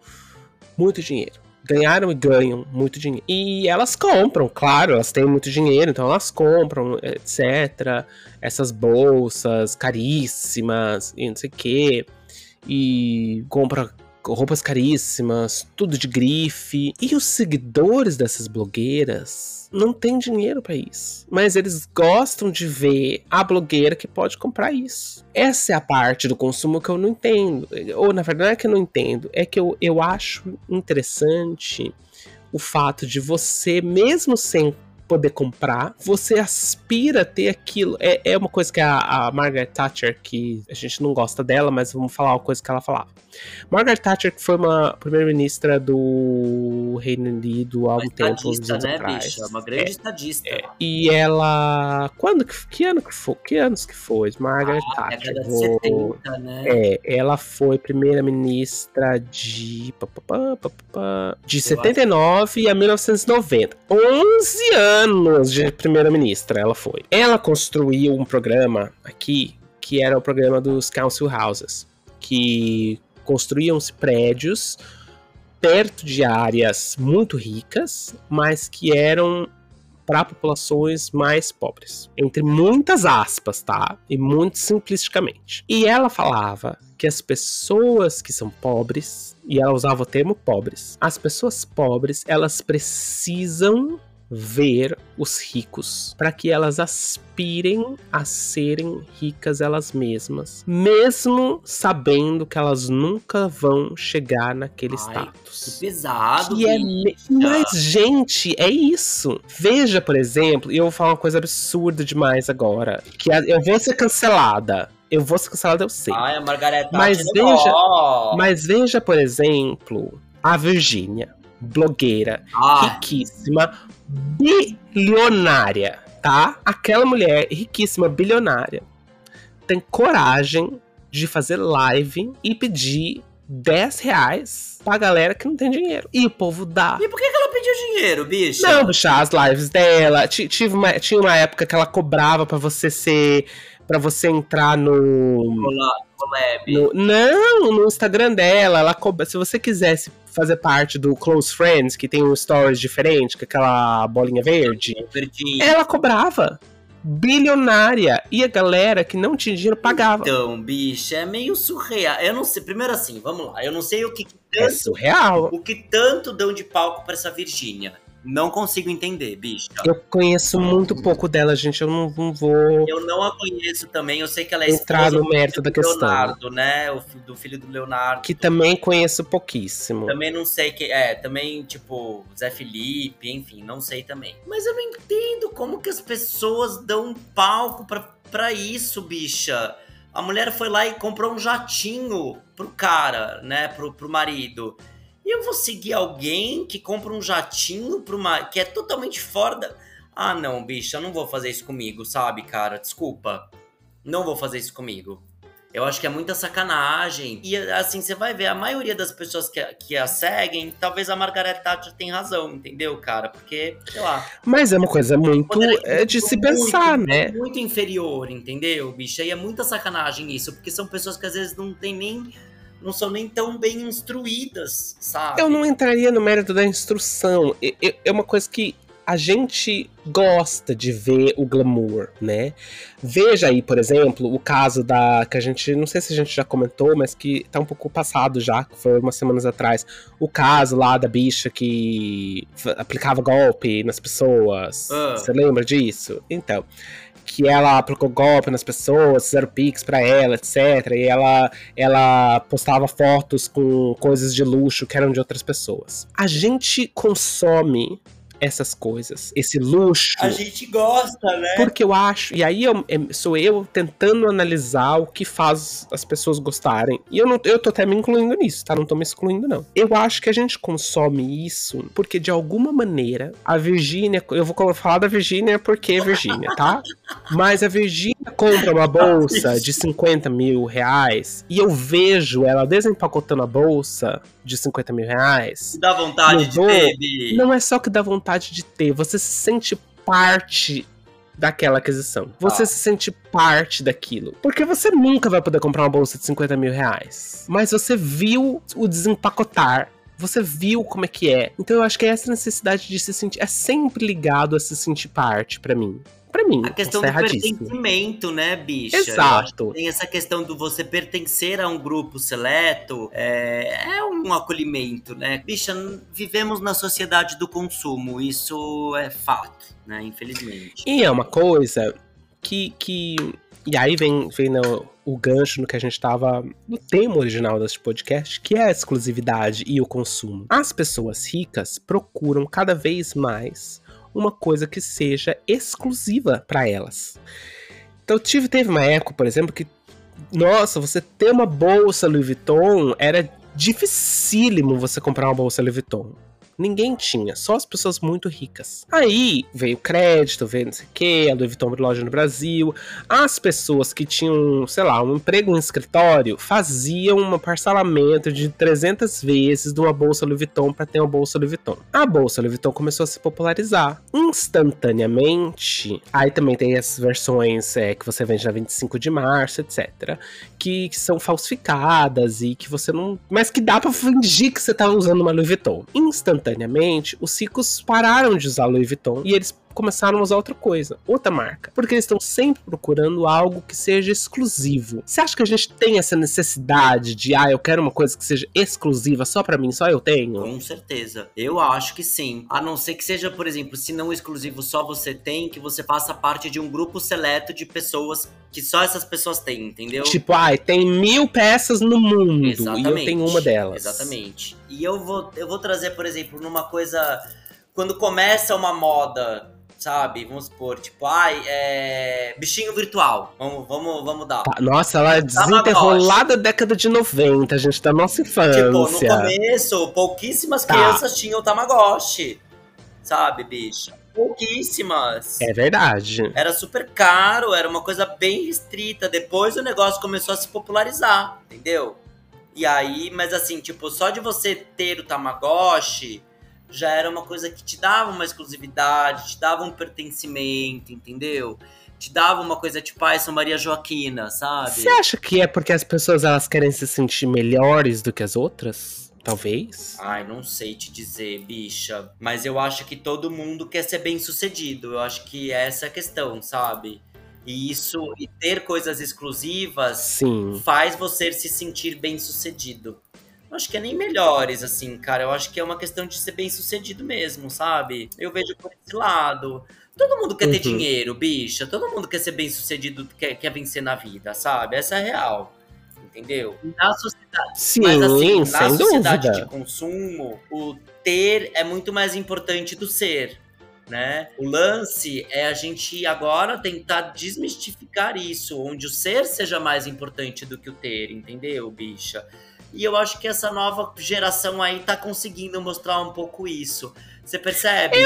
muito dinheiro. Ganharam e ganham muito dinheiro. E elas compram, claro, elas têm muito dinheiro, então elas compram, etc. Essas bolsas caríssimas e não sei o quê. E compra roupas caríssimas, tudo de grife. E os seguidores dessas blogueiras não têm dinheiro pra isso. Mas eles gostam de ver a blogueira que pode comprar isso. Essa é a parte do consumo que eu não entendo. Ou, na verdade, não é que eu não entendo, é que eu, eu acho interessante o fato de você, mesmo sem poder comprar, você aspira a ter aquilo. É, é uma coisa que a, a Margaret Thatcher, que a gente não gosta dela, mas vamos falar uma coisa que ela falava. Margaret Thatcher, que foi uma primeira-ministra do Reino Unido há um tempo, estadista, né, atrás. bicha? Uma grande estadista. E ela. Quando que, que ano que foi? Que anos que foi? Margaret Ah, Thatcher. década de Vou- 70, né? É, ela foi primeira-ministra de. de 79 a 1990. 11 anos de primeira-ministra ela foi. Ela construiu um programa aqui que era o programa dos Council Houses, que construíam-se prédios perto de áreas muito ricas, mas que eram para populações mais pobres. Entre muitas aspas, tá? E muito simplisticamente. E ela falava que as pessoas que são pobres, e ela usava o termo pobres, as pessoas pobres, elas precisam ver os ricos para que elas aspirem a serem ricas elas mesmas, mesmo sabendo que elas nunca vão chegar naquele Ai, status. Que pesado, Que é Mas, gente, é isso. Veja, por exemplo, e eu vou falar uma coisa absurda demais agora. Que eu vou ser cancelada. Eu vou ser cancelada, eu sei. Ai, a Margareta Mas Thatcher, veja-. Mas veja, por exemplo, a Virgínia, blogueira, Ai, riquíssima, bilionária, tá? Aquela mulher riquíssima, bilionária, tem coragem de fazer live e pedir 10 reais pra galera que não tem dinheiro. E o povo dá. E por que, que ela pediu dinheiro, bicha? Não, bicha, as lives dela. ti- Tive uma, tinha uma época que ela cobrava pra você ser. Pra você entrar no. Collab. no- não, no Instagram dela. Ela cobra, se você quisesse fazer parte do Close Friends, que tem um stories diferente, com aquela bolinha verde, Verdinho. ela cobrava. Bilionária. E a galera que não tinha dinheiro pagava. Então, bicha, é meio surreal. Eu não sei. Primeiro assim, vamos lá. Eu não sei o que, que É tanto, surreal. o que tanto dão de palco pra essa Virgínia. Não consigo entender, bicha. Eu conheço muito pouco dela, gente. Eu não, não vou Eu não a conheço também. Eu sei que ela é entrar no do mérito da do questão. Leonardo, né? O filho do filho do Leonardo. Que também conheço pouquíssimo. Também não sei que. É, também, tipo, Zé Felipe, enfim, não sei também. Mas eu não entendo como que as pessoas dão um palco pra, pra isso, bicha. A mulher foi lá e comprou um jatinho pro cara, né? Pro, pro marido. E eu vou seguir alguém que compra um jatinho pro marido, que é totalmente fora da. Ah, não, bicha, eu não vou fazer isso comigo, sabe, cara? Desculpa. Não vou fazer isso comigo. Eu acho que é muita sacanagem. E assim, você vai ver, a maioria das pessoas que, a- que a seguem, talvez a Margaret Thatcher tenha razão, entendeu, cara? Porque, sei lá. Mas é uma coisa muito é, de se muito, pensar, né? Muito inferior, entendeu, bicha? E é muita sacanagem isso, porque são pessoas que às vezes não tem nem. Não são nem tão bem instruídas, sabe? Eu não entraria no mérito da instrução. É- uma coisa que a gente gosta de ver o glamour, né? Veja aí, por exemplo, o caso da. que a gente. Não sei se a gente já comentou, mas que tá um pouco passado já, que foi umas semanas atrás. O caso lá da bicha que aplicava golpe nas pessoas. Ah. Você lembra disso? Então. Que ela aplicou golpe nas pessoas, fizeram pix pra ela, etc. E ela, ela postava fotos com coisas de luxo que eram de outras pessoas. A gente consome essas coisas, esse luxo. A gente gosta, né? Porque eu acho, e aí eu, é, sou eu tentando analisar o que faz as pessoas gostarem. E eu não eu tô até me incluindo nisso, tá? Não tô me excluindo, não. Eu acho que a gente consome isso porque, de alguma maneira, a Virgínia. Eu vou falar da Virgínia porque é Virgínia, tá? *laughs* Mas a Virgínia compra uma bolsa de 50 mil reais e eu vejo ela desempacotando a bolsa de 50 mil reais. Dá vontade de vou, ter. Não é só que dá vontade de ter, você se sente parte daquela aquisição. Você Ah. se sente parte daquilo. Porque você nunca vai poder comprar uma bolsa de 50 mil reais. Mas você viu o desempacotar. Você viu como é que é. Então eu acho que essa necessidade de se sentir. É sempre ligado a se sentir parte, pra mim. Pra mim. A questão do é erradíssimo. pertencimento, né, bicha? Exato. Tem essa questão do você pertencer a um grupo seleto, é, é um acolhimento, né? Bicha, vivemos na sociedade do consumo, isso é fato, né? Infelizmente. E é uma coisa que. que e aí vem, vem no- o gancho no que a gente tava. no tema original desse podcast, que é a exclusividade e o consumo. As pessoas ricas procuram cada vez mais uma coisa que seja exclusiva para elas. Então tive, teve uma época, por exemplo, que. Nossa, você ter uma bolsa Louis Vuitton era dificílimo você comprar uma bolsa Louis Vuitton. Ninguém tinha, só as pessoas muito ricas. Aí veio crédito, veio não sei o que, a Louis Vuitton loja no Brasil. As pessoas que tinham, sei lá, um emprego em escritório faziam um parcelamento de 300 vezes de uma bolsa Louis Vuitton para ter uma bolsa Louis Vuitton. A bolsa Louis Vuitton começou a se popularizar instantaneamente. Aí também tem essas versões é, que você vende na 25 de março, etc. Que, que são falsificadas e que você não. Mas que dá pra fingir que você tá usando uma Louis Vuitton. Instantaneamente, os ricos pararam de usar Louis Vuitton e eles começaram a usar outra coisa, outra marca. Porque eles estão sempre procurando algo que seja exclusivo. Você acha que a gente tem essa necessidade de, ah, eu quero uma coisa que seja exclusiva só pra mim, só eu tenho? Com certeza. Eu acho que sim. A não ser que seja, por exemplo, se não exclusivo só você tem, que você faça parte de um grupo seleto de pessoas que só essas pessoas têm, entendeu? Tipo, ai, tem mil peças no mundo e eu tenho uma delas. Exatamente. E eu vou, eu vou trazer, por exemplo, numa coisa. Quando começa uma moda, sabe? Vamos supor, tipo, ai, é. Bichinho virtual. Vamos, vamos, vamos dar. Tá, Nossa, ela é desenterrou lá da década de 90, gente, da nossa infância. Tipo, no começo, pouquíssimas Tá. crianças tinham o Tamagotchi. Sabe, bicha? Pouquíssimas. É verdade. Era super caro, era uma coisa bem restrita. Depois o negócio começou a se popularizar, entendeu? E aí, mas assim, tipo, só de você ter o Tamagotchi já era uma coisa que te dava uma exclusividade, te dava um pertencimento, entendeu? Te dava uma coisa tipo, ai, sou Maria Joaquina, sabe? Você acha que é porque as pessoas elas querem se sentir melhores do que as outras? Talvez. Ai, não sei te dizer, bicha. Mas eu acho que todo mundo quer ser bem sucedido. Eu acho que essa é a questão, sabe? E isso, e ter coisas exclusivas Sim. faz você se sentir bem sucedido. Eu acho que é nem melhores, assim, cara. Eu acho que é uma questão de ser bem sucedido mesmo, sabe? Eu vejo por esse lado. Todo mundo quer ter Uhum. dinheiro, bicha. Todo mundo quer ser bem sucedido, quer, quer vencer na vida, sabe? Essa é a real. Entendeu? Na sociedade. Sim, Mas assim, na sociedade dúvida. de consumo, o ter é muito mais importante do ser. Né? O lance é a gente agora tentar desmistificar isso, onde o ser seja mais importante do que o ter, entendeu, bicha? E eu acho que essa nova geração aí tá conseguindo mostrar um pouco isso. Você percebe?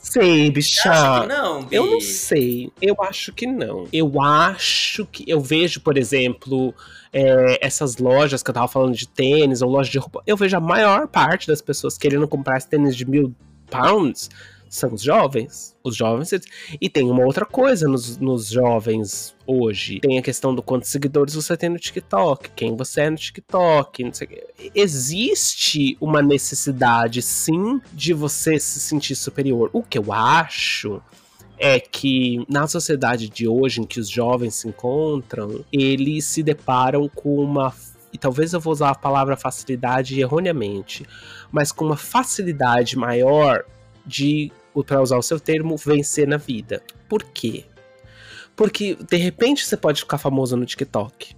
Sei, Você acha que bicha. não, Bi? Eu não sei. Eu acho que não. Eu acho que. Eu vejo, por exemplo, é, essas lojas que eu tava falando de tênis ou loja de roupa. Eu vejo a maior parte das pessoas querendo comprar esse tênis de mil pounds são os jovens. Os jovens. E tem uma outra coisa nos, nos jovens hoje. Tem a questão do quantos seguidores você tem no TikTok, quem você é no TikTok. Não sei. Existe uma necessidade, sim, de você se sentir superior. O que eu acho é que na sociedade de hoje em que os jovens se encontram, eles se deparam com uma e talvez eu vou usar a palavra facilidade erroneamente, mas com uma facilidade maior de, para usar o seu termo, vencer na vida. Por quê? Porque de repente você pode ficar famoso no TikTok.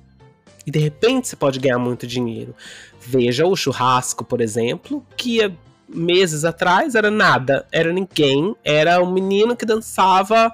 E de repente você pode ganhar muito dinheiro. Veja o churrasco, por exemplo, que é meses atrás era nada, era ninguém, era um menino que dançava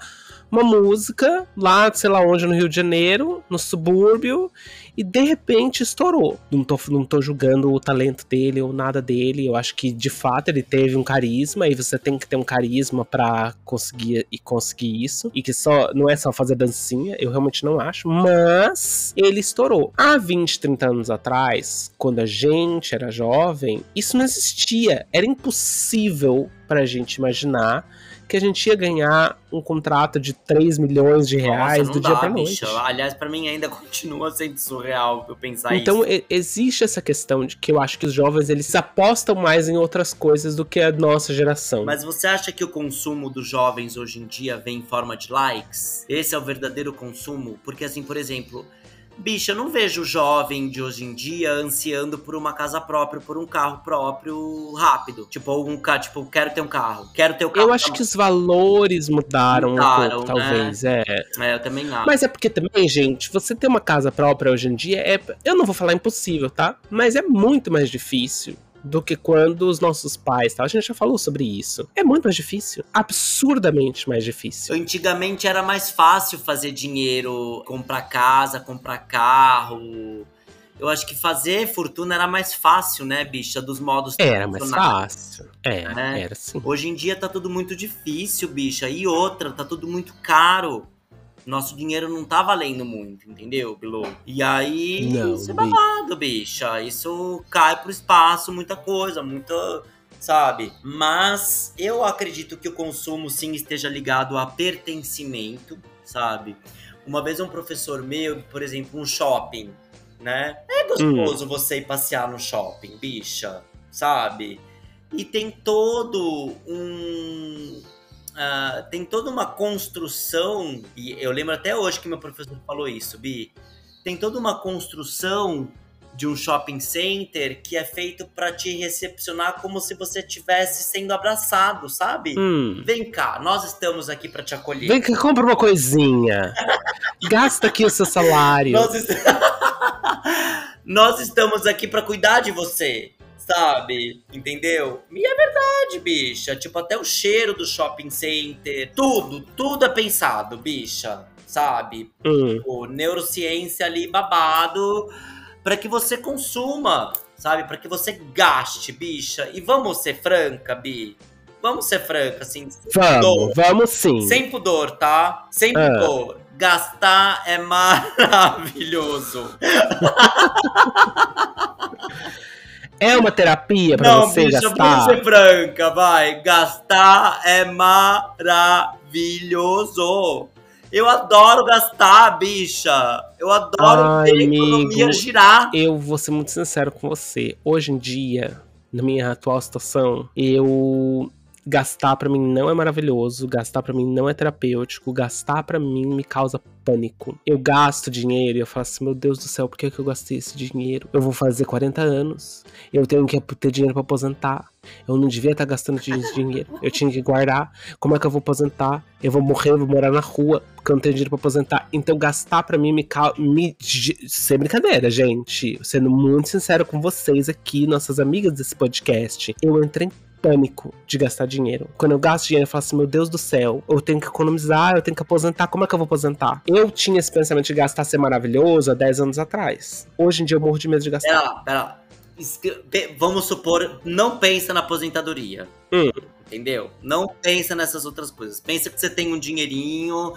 uma música lá, sei lá onde, no Rio de Janeiro, no subúrbio, e de repente estourou. Não tô, não tô julgando o talento dele ou nada dele. Eu acho que de fato ele teve um carisma e você tem que ter um carisma para conseguir e conseguir isso. E que só não é só fazer dancinha, eu realmente não acho. Mas ele estourou. Há 20, 30 anos atrás, quando a gente era jovem, isso não existia. Era impossível pra gente imaginar que a gente ia ganhar um contrato de 3 milhões de reais Nossa, do dia dá, pra noite. bicha. Aliás, pra mim ainda *laughs* continua sendo surreal eu pensar Então isso. e- existe essa questão de que eu acho que os jovens eles apostam mais em outras coisas do que a nossa geração. Mas você acha que o consumo dos jovens hoje em dia vem em forma de likes? Esse é o verdadeiro consumo? Porque, assim, por exemplo, bicha, eu não vejo o jovem de hoje em dia ansiando por uma casa própria, por um carro próprio rápido. Tipo, um carro, tipo, quero ter um carro, quero ter o carro. eu acho que os valores mudaram, Mudaram, um pouco, talvez, é. É, eu também acho. Mas é porque também, gente, você ter uma casa própria hoje em dia é. Eu não vou falar impossível, tá? Mas é muito mais difícil do que quando os nossos pais, tá? A gente já falou sobre isso. É muito mais difícil. Absurdamente mais difícil. Antigamente era mais fácil fazer dinheiro, comprar casa, comprar carro. Eu acho que fazer fortuna era mais fácil, né, bicha? Dos modos Era mais fácil. É, né? era sim. Hoje em dia tá tudo muito difícil, bicha. E outra, tá tudo muito caro. Nosso dinheiro não tá valendo muito, entendeu, Bilu? E aí, Não, isso é babado, bicha. Isso cai pro espaço, muita coisa, muita. Sabe? Mas eu acredito que o consumo sim esteja ligado a pertencimento, sabe? Uma vez um professor meu, por exemplo, um shopping, né? É gostoso você ir passear no shopping, bicha, sabe? E tem todo um. Ah, tem toda uma construção, e eu lembro até hoje que meu professor falou isso, Bi. Tem toda uma construção de um shopping center que é feito pra te recepcionar como se você estivesse sendo abraçado, sabe? Hum. Vem cá, nós estamos aqui pra te acolher. Vem cá, compra uma coisinha. Gasta aqui o seu salário. Nós, est- *laughs* Nós estamos aqui pra cuidar de você, sabe? Entendeu? E é verdade, bicha. Tipo, até o cheiro do shopping center, tudo, tudo é pensado, bicha, sabe? Hum. O neurociência ali babado pra que você consuma, sabe? Pra que você gaste, bicha. E vamos ser franca, Bi. Vamos ser franca, assim, Vamos, vamos sim. sem pudor, tá? Sem Ah. pudor. Gastar é *laughs* maravilhoso. *laughs* É uma terapia pra Não, você bicha, gastar. vamos ser franca, vai. Gastar é maravilhoso. Eu adoro gastar, bicha. Eu adoro Ai, ver a economia girar. Eu vou ser muito sincero com você. Hoje em dia, na minha atual situação, eu gastar pra mim não é maravilhoso, gastar pra mim não é terapêutico, gastar pra mim me causa pânico. Eu gasto dinheiro e eu falo assim, meu Deus do céu, por que, que eu gastei esse dinheiro? Eu vou fazer 40 anos, eu tenho que ter dinheiro pra aposentar. Eu não devia estar gastando esse *laughs* dinheiro. Eu tinha que guardar. Como é que eu vou aposentar? Eu vou morrer, eu vou morar na rua, porque eu não tenho dinheiro pra aposentar. Então gastar pra mim me causa. Me... Sem brincadeira, gente. Sendo muito sincero com vocês aqui, nossas amigas desse podcast. Eu entrei em pânico de gastar dinheiro. Quando eu gasto dinheiro, eu falo assim: meu Deus do céu, eu tenho que economizar, eu tenho que aposentar. Como é que eu vou aposentar? Eu tinha esse pensamento de gastar ser maravilhoso há 10 anos atrás. Hoje em dia eu morro de medo de gastar. Pera lá, pera lá. Vamos supor, não pensa na aposentadoria. Hum. Entendeu? Não pensa nessas outras coisas. Pensa que você tem um dinheirinho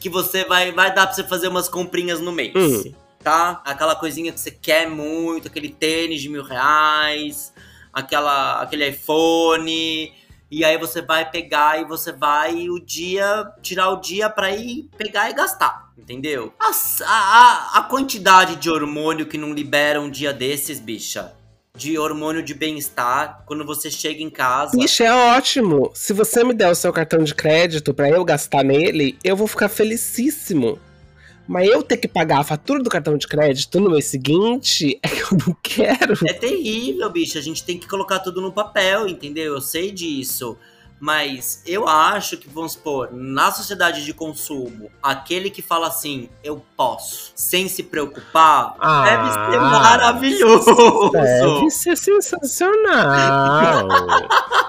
que você vai, vai dar pra você fazer umas comprinhas no mês. Hum. Tá? Aquela coisinha que você quer muito, aquele tênis de mil reais, aquela, aquele iPhone. E aí você vai pegar e você vai o dia, tirar o dia pra ir pegar e gastar. Entendeu? A, a, a quantidade de hormônio que não libera um dia desses, bicha. De hormônio de bem-estar, quando você chega em casa. Ixi, é ótimo. Se você me der o seu cartão de crédito pra eu gastar nele, eu vou ficar felicíssimo. Mas eu ter que pagar a fatura do cartão de crédito no mês seguinte *laughs* é que eu não quero. É terrível, bicho. A gente tem que colocar tudo no papel, entendeu? Eu sei disso. Mas eu acho que, vamos supor, na sociedade de consumo, aquele que fala assim, eu posso, sem se preocupar, Ah, deve ser maravilhoso. Deve ser sensacional. *laughs*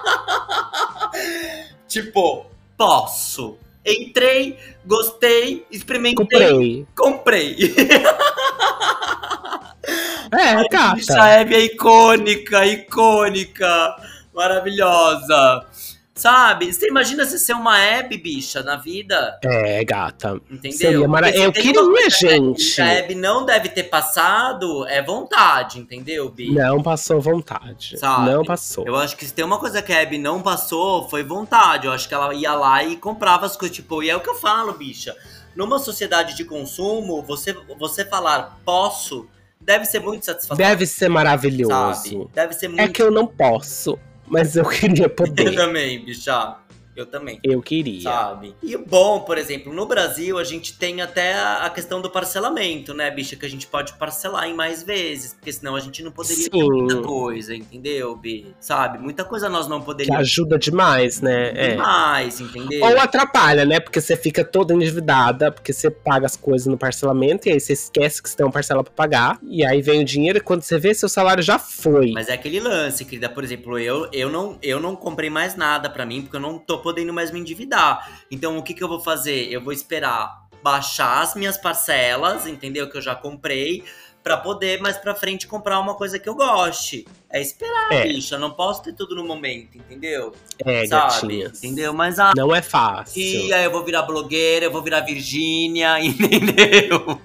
Tipo, posso. Entrei, gostei, experimentei, Comprei. comprei. É, Bicha gata. Hebe é icônica, icônica, maravilhosa. Sabe? Você imagina você ser uma Hebe, bicha, na vida? É, gata. Entendeu? Seria mara- Eu queria, gente. Que a Hebe não deve ter passado, é vontade, entendeu, Bi? Não passou vontade. Sabe? Não passou. Eu acho que se tem uma coisa que a Abby não passou, foi vontade. Eu acho que ela ia lá e comprava as coisas. Tipo, e é o que eu falo, bicha. Numa sociedade de consumo, você, você falar posso deve ser muito satisfatório. Deve ser maravilhoso. sabe? Deve ser muito. É que eu não posso, mas eu queria *laughs* Eu poder. também, bicha. Eu também. eu queria. Sabe? E bom, por exemplo, no Brasil a gente tem até a questão do parcelamento, né, bicha? Que a gente pode parcelar em mais vezes, porque senão a gente não poderia ter Sim. muita coisa, entendeu, Bi? Sabe? Muita coisa nós não Que poderíamos ajuda demais, né? É. mais, entendeu? Ou atrapalha, né? Porque você fica toda endividada, porque você paga as coisas no parcelamento, e aí você esquece que você tem uma parcela pra pagar. E aí vem o dinheiro, e quando você vê, seu salário já foi. Mas é aquele lance, querida. Por exemplo, eu, eu, não, eu não comprei mais nada pra mim, porque eu não tô podendo mais me endividar. Então, o que, que eu vou fazer? Eu vou esperar baixar as minhas parcelas, entendeu? Que eu já comprei, pra poder mais pra frente comprar uma coisa que eu goste. É esperar, É. bicha. Não posso ter tudo no momento, entendeu? É, Sabe? gatinhas. Entendeu? Mas ah, Não é fácil. e aí eu vou virar blogueira, eu vou virar Virgínia, *laughs* entendeu?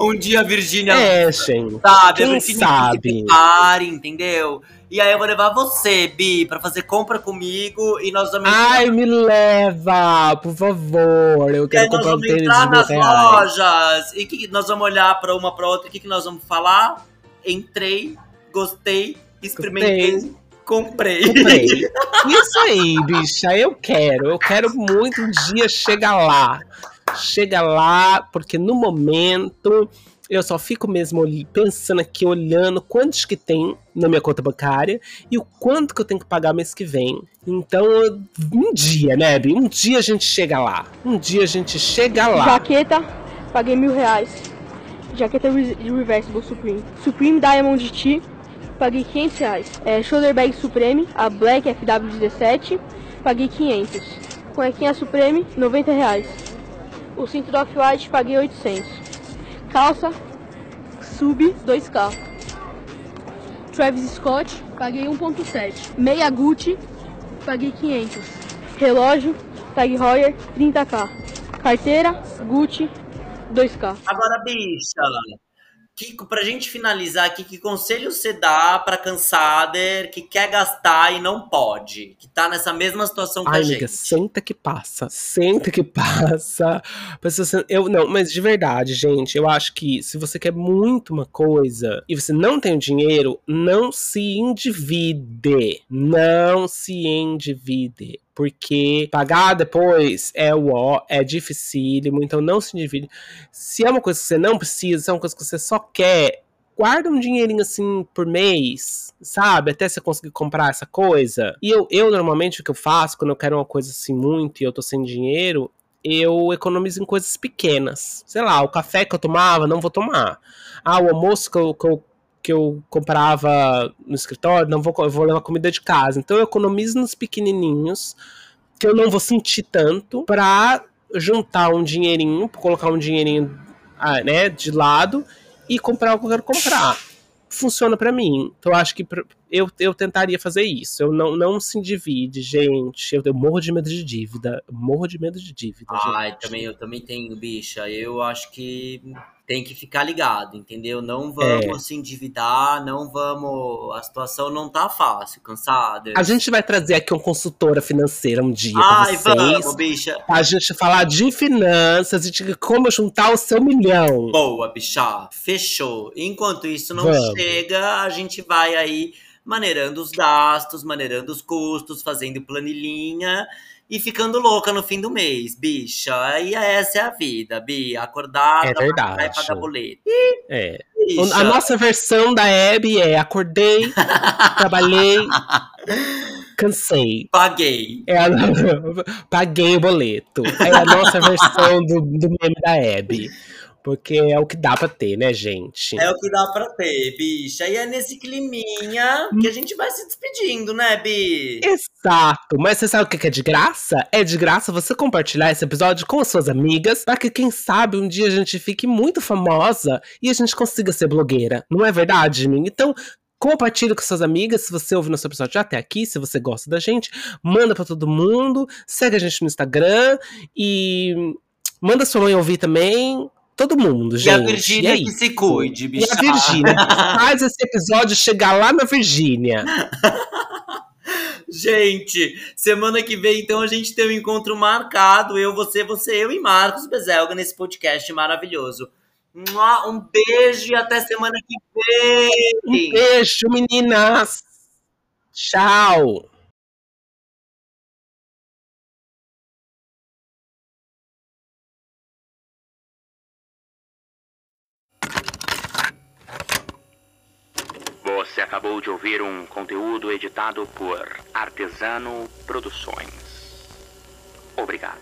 Um dia a Virgínia É, gente. Sabe? Quem a Virgínia sabe? prepare, entendeu? E aí eu vou levar você, Bi, pra fazer compra comigo e nós vamos Ai, me leva, por favor. Eu quero comprar um tênis entrar de nas reais. lojas. E que nós vamos olhar pra uma pra outra. O que, que nós vamos falar? Entrei, gostei, experimentei, comprei. Comprei. *laughs* Isso aí, bicha, eu quero. Eu quero muito um dia chegar lá. Chega lá, porque no momento eu só fico mesmo pensando aqui, olhando quantos que tem na minha conta bancária e o quanto que eu tenho que pagar mês que vem. Então, um dia, né, Bi? Um dia a gente chega lá. Um dia a gente chega lá. Jaqueta, paguei mil reais. Jaqueta re- Reversible Supreme. Supreme Diamond T, paguei 500 reais. É, shoulder Bag Supreme, a Black FW17, paguei 500. Cuequinha Supreme, 90 reais. O cinto do Off-White, paguei 800. Calça Sub 2K. Travis Scott, paguei 1.7. Meia Gucci, paguei 500. Relógio, Tag Heuer, 30k. Carteira, Gucci, 2k. Agora, bicha, que, pra gente finalizar aqui, que conselho você dá pra cansader que quer gastar e não pode? Que tá nessa mesma situação que Ai, a amiga, gente. senta que passa. Senta que *laughs* passa. Eu, não, mas de verdade, gente, eu acho que se você quer muito uma coisa e você não tem o dinheiro, não se endivide. Não se endivide. Porque pagar depois é o ó, é dificílimo, então não se endivide. Se é uma coisa que você não precisa, se é uma coisa que você só quer, guarda um dinheirinho assim por mês, sabe? Até você conseguir comprar essa coisa. E eu, eu normalmente o que eu faço quando eu quero uma coisa assim muito e eu tô sem dinheiro, eu economizo em coisas pequenas. Sei lá, o café que eu tomava, não vou tomar. Ah, o almoço que eu, que eu, que eu comprava no escritório, não vou, eu vou levar comida de casa. Então eu economizo nos pequenininhos, que eu não vou sentir tanto, pra juntar um dinheirinho, colocar um dinheirinho ah, né, de lado e comprar o que eu quero comprar. Funciona pra mim. Então eu acho que eu, eu tentaria fazer isso. Eu não, não se endivide, gente. Eu, eu morro de medo de dívida. Eu morro de medo de dívida, Ai, gente. também, eu também tenho, bicha. Eu acho que tem que ficar ligado, entendeu? Não vamos É. se endividar, não vamos. A situação não tá fácil, cansada. A gente vai trazer aqui uma consultora financeira um dia Ai, pra vocês. vamos, bicha. Pra gente falar de finanças e de como juntar o seu milhão. Boa, bicha. Fechou. Enquanto isso não Vamos. chega, a gente vai aí maneirando os gastos, maneirando os custos, fazendo planilhinha e ficando louca no fim do mês, bicha. E essa é a vida, Bi. Acordar, É verdade. vai pagar boleto. É. Bicha. A nossa versão da Abby é acordei, *laughs* trabalhei, cansei. Paguei. É a... *laughs* Paguei o boleto. É a nossa versão do, do meme da Abby. Porque é o que dá pra ter, né, gente? É o que dá pra ter, bicha. E é nesse climinha que a gente vai se despedindo, né, Bi? Exato. Mas você sabe o que é de graça? É de graça você compartilhar esse episódio com as suas amigas, para que quem sabe um dia a gente fique muito famosa e a gente consiga ser blogueira. Não é verdade, mim? Então, Compartilhe com suas amigas se você ouve nosso episódio até aqui, se você gosta da gente. Manda para todo mundo. Segue a gente no Instagram e manda sua mãe ouvir também. Todo mundo, gente. E a Virgínia e que se cuide, bicha. E a Virgínia. *laughs* Faz esse episódio chegar lá na Virgínia. *laughs* Gente, semana que vem, então, a gente tem um encontro marcado. Eu, você, você, eu e Marcos Bezelga nesse podcast maravilhoso. Um beijo e até semana que vem. Um beijo, meninas. Tchau. Você acabou de ouvir um conteúdo editado por Artesano Produções. Obrigado.